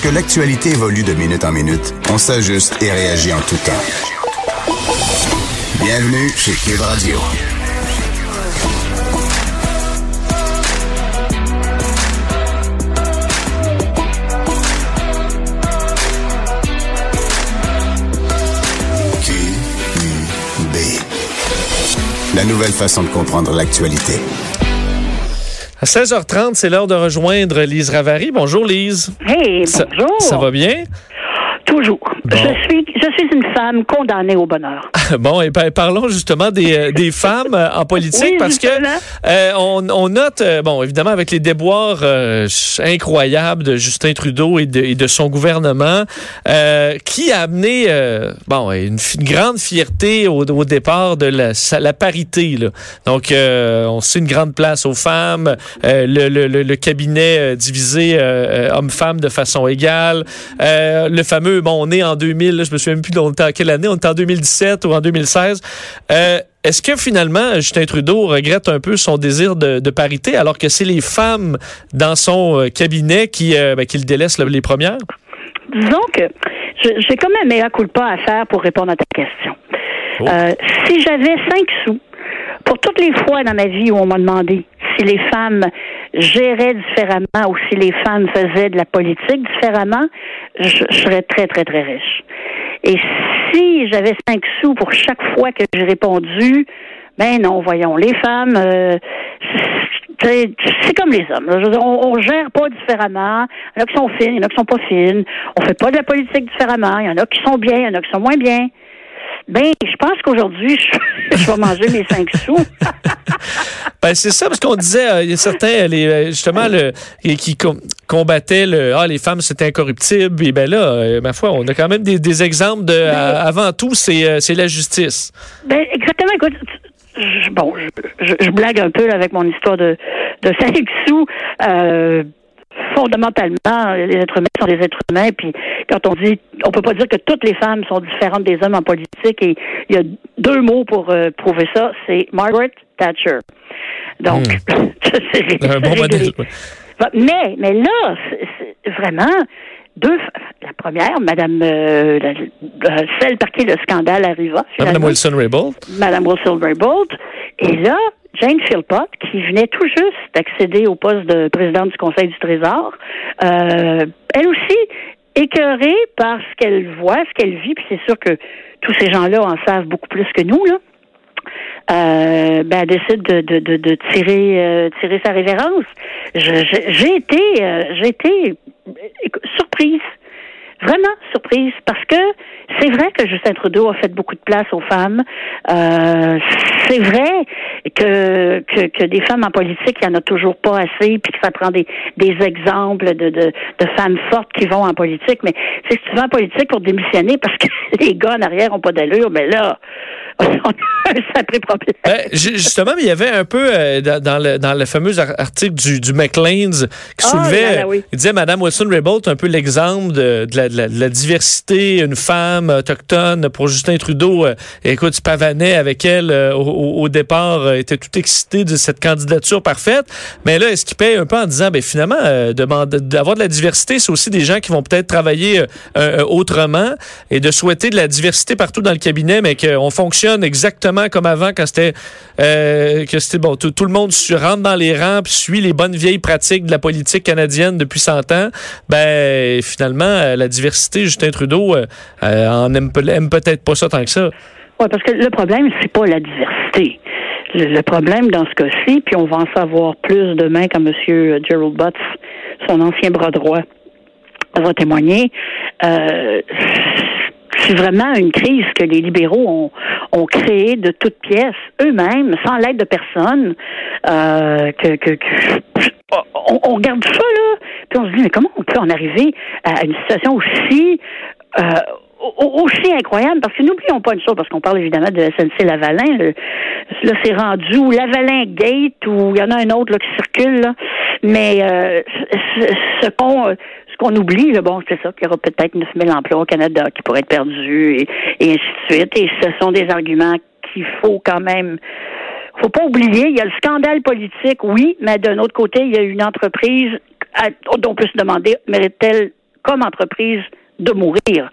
Parce que l'actualité évolue de minute en minute, on s'ajuste et réagit en tout temps. Bienvenue chez Cube Radio. La nouvelle façon de comprendre l'actualité. À 16h30, c'est l'heure de rejoindre Lise Ravary. Bonjour Lise. Hey, Ça- bonjour. Ça, va bien? Toujours. Bon. Je suis, je suis une femme condamnée au bonheur. Bon, et par- parlons justement des, euh, des femmes euh, en politique Oui, parce que euh, on, on note, bon, évidemment, avec les déboires euh, incroyables de Justin Trudeau et de, et de son gouvernement, euh, qui a amené, bon, une, grande fierté au, au départ de la, la parité. Là. Donc, on sait une grande place aux femmes, le, le- le- cabinet divisé hommes-femmes de façon égale, le fameux, bon, on est en 2000, là, je me souviens même plus, on était en quelle année, on était en 2017 ou en 2016. Euh, Est-ce que finalement, Justin Trudeau regrette un peu son désir de, de parité alors que c'est les femmes dans son euh, cabinet qui, euh, ben, qui le délaissent là, les premières? Disons que j'ai quand même un culpa à faire pour répondre à ta question. Oh. Euh, si j'avais cinq sous pour toutes les fois dans ma vie où on m'a demandé si les femmes géraient différemment ou si les femmes faisaient de la politique différemment, je, je serais très, très, très riche. Et si j'avais cinq sous pour chaque fois que j'ai répondu, ben non, voyons, les femmes, euh, c'est comme les hommes. on, on gère pas différemment. Il y en a qui sont fines, il y en a qui sont pas fines. On fait pas de la politique différemment. Il y en a qui sont bien, il y en a qui sont moins bien. Ben, je pense qu'aujourd'hui, je, je vais manger mes cinq sous. Ben, c'est ça, parce qu'on disait, euh, il y a certains, euh, les, euh, justement, le, qui com- combattaient le Ah, les femmes, c'est incorruptible. Et ben là, euh, ma foi, on a quand même des, des exemples de. à- avant tout, c'est c'est la justice. Ben, exactement. Écoute, je- bon, je, je- je blague un peu là, avec mon histoire de, de cinq sous. Euh, fondamentalement, les êtres humains sont des êtres humains. Puis quand on dit, on peut pas dire que toutes les femmes sont différentes des hommes en politique. Et il y a deux mots pour euh, prouver ça. C'est Margaret Thatcher. Donc, c'est Un bon modèle. Mais, mais là, c'est- vraiment deux. La première, Madame, euh, la- celle par qui le scandale arriva. Madame finalement. Wilson-Raybould. Madame Wilson-Raybould. Et là, Jane Philpott, qui venait tout juste d'accéder au poste de présidente du Conseil du Trésor, euh, elle aussi écœurée par ce qu'elle voit, ce qu'elle vit, puis c'est sûr que tous ces gens-là en savent beaucoup plus que nous, là. Euh, ben, elle décide de, de, de, de tirer, euh, tirer sa révérence. J'ai été, euh, j'ai été surprise vraiment surprise parce que c'est vrai que Justin Trudeau a fait beaucoup de place aux femmes. Euh, c'est vrai que, que, que des femmes en politique, il n'y en a toujours pas assez, puis que ça prend des, des exemples de, de, de femmes fortes qui vont en politique. Mais c'est vas en politique pour démissionner parce que les gars en arrière ont pas d'allure, mais là, sacré problème. Ben, ju- justement, mais il y avait un peu euh, dans, le, dans le fameux ar- article du, du Maclean's qui Ah, soulevait, là, là, oui. il disait Madame Wilson-Raybould un peu l'exemple de, de la, de la- de la diversité, une femme autochtone pour Justin Trudeau. euh, écoute, se pavanait avec elle euh, au, départ, était tout excité de cette candidature parfaite. Mais là, est-ce qu'il paye un peu en disant, ben finalement, d'avoir de la diversité, c'est aussi des gens qui vont peut-être travailler autrement et de souhaiter de la diversité partout dans le cabinet, mais qu'on fonctionne exactement comme avant quand c'était euh, c'était bon, tout, tout le monde se rentre dans les rangs puis suit les bonnes vieilles pratiques de la politique canadienne depuis 100 ans. Ben finalement, euh, la diversité, Justin Trudeau euh, euh, en aime, pe- aime peut-être pas ça tant que ça. Oui, parce que le problème, c'est pas la diversité. Le, le problème dans ce cas-ci, puis on va en savoir plus demain quand M. Gerald Butts, son ancien bras droit, va témoigner. Euh, c'est vraiment une crise que les libéraux ont, ont créée de toutes pièces eux-mêmes, sans l'aide de personne. Euh, que, que, que- on, regarde ça, là, puis on se dit, mais comment on peut en arriver à une situation aussi euh, aussi incroyable, parce que n'oublions pas une chose, parce qu'on parle évidemment de SNC Lavalin, là c'est rendu ou Lavalin Gate, ou il y en a un autre là, qui circule, là. mais euh, ce, qu'on ce qu'on oublie, là, bon, c'est ça, qu'il y aura peut-être 9000 emplois au Canada qui pourraient être perdus, et, ainsi de suite, et ce sont des arguments qu'il faut quand même faut pas oublier, il y a le scandale politique, oui, mais d'un autre côté, il y a une entreprise dont on peut se demander, mérite-t-elle comme entreprise de mourir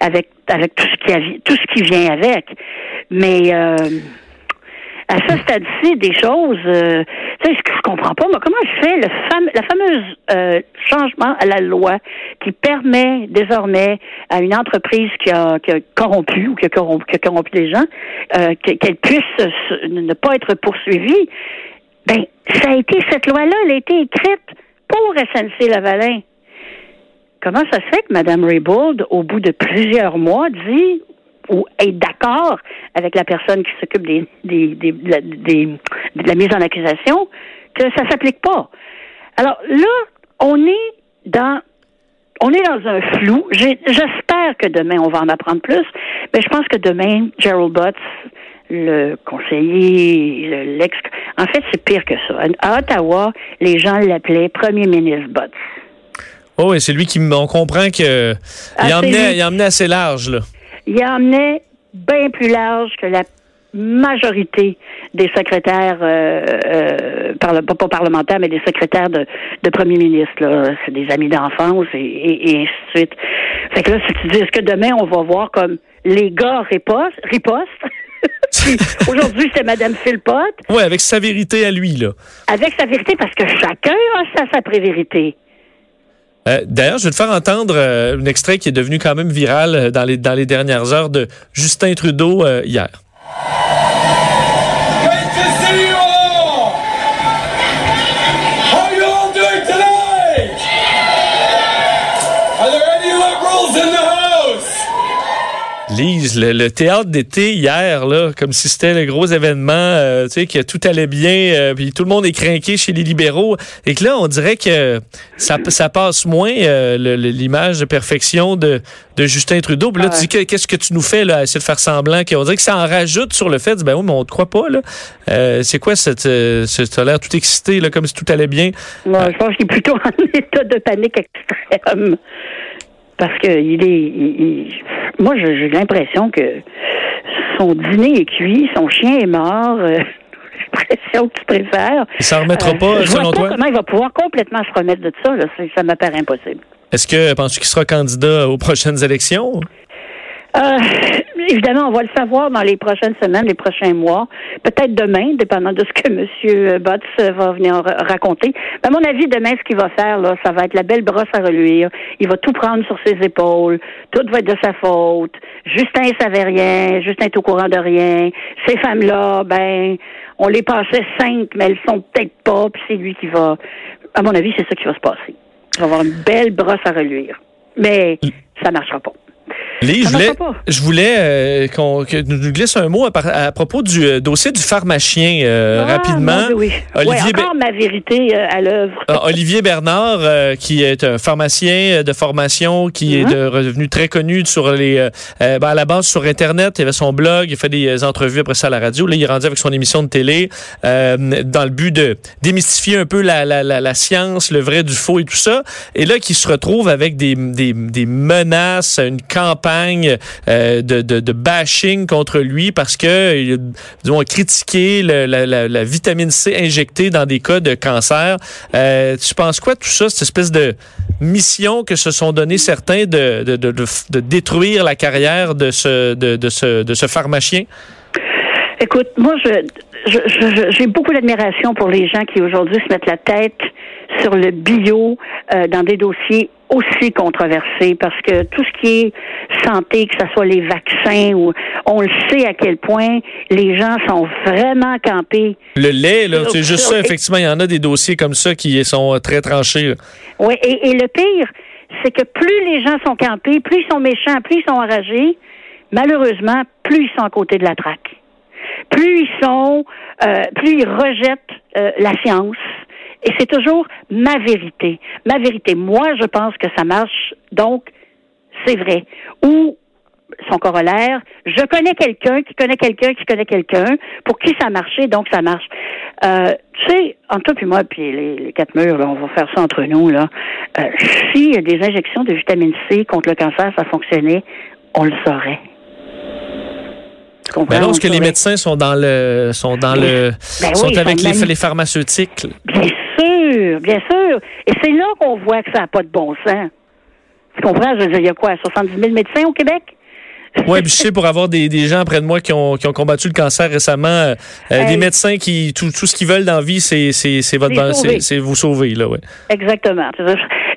avec avec tout ce qui tout ce qui vient avec. Mais euh, à ce stade-ci des choses, euh, tu sais, je comprends pas, moi, comment je fais le la fameuse euh, changement à la loi qui permet désormais à une entreprise qui a, qui a corrompu ou qui a corrompu, qui a corrompu des gens, euh, qu'elle puisse ne pas être poursuivie. Ben, ça a été cette loi-là, elle a été écrite pour SNC Lavalin. Comment ça se fait que Mme Raybould, au bout de plusieurs mois, dit ou est d'accord avec la personne qui s'occupe des, des, des, de la mise en accusation que ça s'applique pas. Alors là, on est dans on est dans un flou. J'espère que demain on va en apprendre plus, mais je pense que demain Gerald Butts, le conseiller, l'ex, en fait c'est pire que ça. À Ottawa, les gens l'appelaient Premier ministre Butts. Oh, et c'est lui qui, on comprend que ah, il, emmenait, il emmenait assez large là. Il emmenait bien plus large que la majorité des secrétaires, euh, euh, pas parlementaires, mais des secrétaires de, de premier ministre. C'est des amis d'enfance et, et, ainsi de suite. Fait que là, si tu dis, est-ce que demain, on va voir comme les gars ripostent, ripostent Aujourd'hui, c'est Mme Philpott. Oui, avec sa vérité à lui, là. Avec sa vérité, parce que chacun a sa, sa vérité. Euh, d'ailleurs, je vais te faire entendre euh, un extrait qui est devenu quand même viral euh, dans les, dans les dernières heures de Justin Trudeau hier. Lise, le, théâtre d'été hier, là, comme si c'était le gros événement, euh, tu sais, que tout allait bien, euh, puis tout le monde est craqué chez les libéraux, et que là, on dirait que ça, ça passe moins euh, l'image de perfection de, de Justin Trudeau. Puis là, tu dis qu'est-ce que tu nous fais là, à essayer de faire semblant qu'on dirait que ça en rajoute sur le fait, ben oui, mais on te croit pas là. c'est quoi cette, tu as l'air tout excité là, comme si tout allait bien? Moi, je pense qu'il est plutôt en état de panique extrême parce que il est. moi, j'ai l'impression que son dîner est cuit, son chien est mort. Euh, l'impression que tu préfères. Il s'en remettra pas, euh, selon vois toi? Comment il va pouvoir complètement se remettre de ça? Là. Ça m'apparaît impossible. Est-ce que penses-tu qu'il sera candidat aux prochaines élections? Euh, évidemment, on va le savoir dans les prochaines semaines, les prochains mois, peut-être demain, dépendant de ce que M. Botts va venir raconter. à mon avis, demain, ce qu'il va faire, là, ça va être la belle brosse à reluire. Il va tout prendre sur ses épaules. Tout va être de sa faute. Justin ne savait rien. Justin est au courant de rien. Ces femmes-là, ben, on les passait cinq, mais elles sont peut-être pas. Puis c'est lui qui va. À mon avis, c'est ça qui va se passer. Il va avoir une belle brosse à reluire. Mais ça marchera pas. Lise, je voulais, euh, qu'on nous glisse un mot à, propos du euh, dossier du pharmacien euh, ah, rapidement. oui. Olivier encore ma vérité à l'œuvre. Ah, Olivier Bernard, qui est un pharmacien de formation, qui est mm-hmm. devenu très connu sur les, ben, à la base sur Internet. Il avait son blog, il fait des entrevues après ça à la radio. Là, il est rendu avec son émission de télé dans le but de démystifier un peu la, la, la, science, le vrai du faux et tout ça. Et là, qui se retrouve avec des, des, des menaces, une campagne euh, de, de, bashing contre lui parce que, disons, a critiqué la, vitamine C injectée dans des cas de cancer. Euh, tu penses quoi de tout ça, cette espèce de mission que se sont donné certains de, de, de, détruire la carrière de ce, de, ce, de ce pharmacien? Écoute, moi, j'ai beaucoup d'admiration pour les gens qui aujourd'hui se mettent la tête sur le bio euh, dans des dossiers aussi controversés parce que tout ce qui est santé, que ce soit les vaccins ou on le sait à quel point les gens sont vraiment campés. Le lait, là, c'est juste ça, effectivement, il y en a des dossiers comme ça qui sont euh, très tranchés. Oui, et, et le pire, c'est que plus les gens sont campés, plus ils sont méchants, plus ils sont enragés, malheureusement, plus ils sont à côté de la traque. Plus ils sont, euh, plus ils rejettent euh, la science, Et c'est toujours ma vérité. Ma vérité. Moi, je pense que ça marche, donc c'est vrai. Ou son corollaire, je connais quelqu'un qui connaît quelqu'un qui connaît quelqu'un pour qui ça a marché, donc ça marche. Euh, tu sais, entre toi et moi, puis les, quatre murs, là, on va faire ça entre nous, là. Euh, si des injections de vitamine C contre le cancer, ça fonctionnait, on le saurait. Mais non, que les médecins sont dans le sont dans le ben sont avec les, les, pharmaceutiques. Bien sûr, bien sûr. Et c'est là qu'on voit que ça n'a pas de bon sens. Tu comprends? Je veux dire, il y a quoi, 70 000 médecins au Québec? Oui, puis je sais pour avoir des, des gens près de moi qui ont, qui ont combattu le cancer récemment, euh, euh, des médecins qui tout, tout ce qu'ils veulent dans la vie, c'est c'est votre c'est vous sauver là, ouais. Exactement.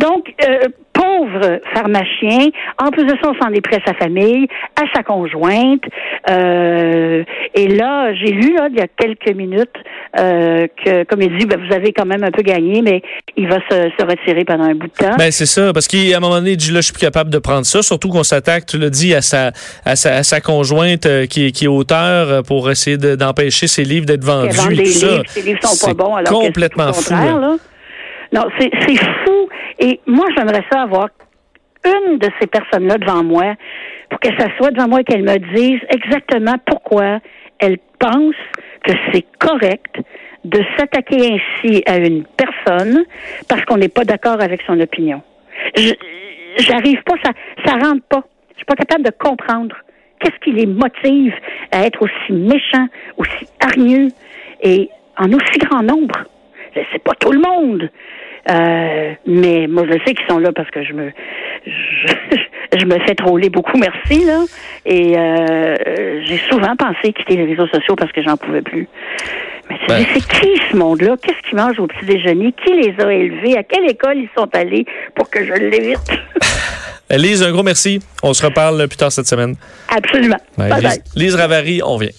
Donc euh, pauvre pharmacien, en plus de ça, on s'en est pris à sa famille, à sa conjointe. Euh, et là, j'ai lu là il y a quelques minutes euh, que, comme il dit, ben, vous avez quand même un peu gagné, mais il va se, se retirer pendant un bout de temps. Ben c'est ça, parce qu'à un moment donné, il dit là, je suis plus capable de prendre ça, surtout qu'on s'attaque, tu l'as dit, à sa à sa, à sa conjointe euh, qui, qui est auteur euh, pour essayer d'empêcher ses livres d'être vendus. Et tout ça. Ses livres sont pas bons, alors complètement fou. Là. Non, c'est fou. Et moi, j'aimerais ça avoir une de ces personnes-là devant moi pour que ça soit devant moi et qu'elle me dise exactement pourquoi elle pense que c'est correct de s'attaquer ainsi à une personne parce qu'on n'est pas d'accord avec son opinion. J'arrive pas, ça, ça rentre pas. Je suis pas capable de comprendre qu'est-ce qui les motive à être aussi méchants, aussi hargneux et en aussi grand nombre. C'est pas tout le monde. Euh, mais moi, je sais qu'ils sont là parce que je me je, me fais troller beaucoup, merci là. Et euh, j'ai souvent pensé quitter les réseaux sociaux parce que j'en pouvais plus. Mais ben. c'est qui ce monde-là? Qu'est-ce qu'ils mangent au petit déjeuner? Qui les a élevés? À quelle école ils sont allés pour que je l'évite? Lise, un gros merci. On se reparle plus tard cette semaine. Absolument. Lise Ravary, on vient.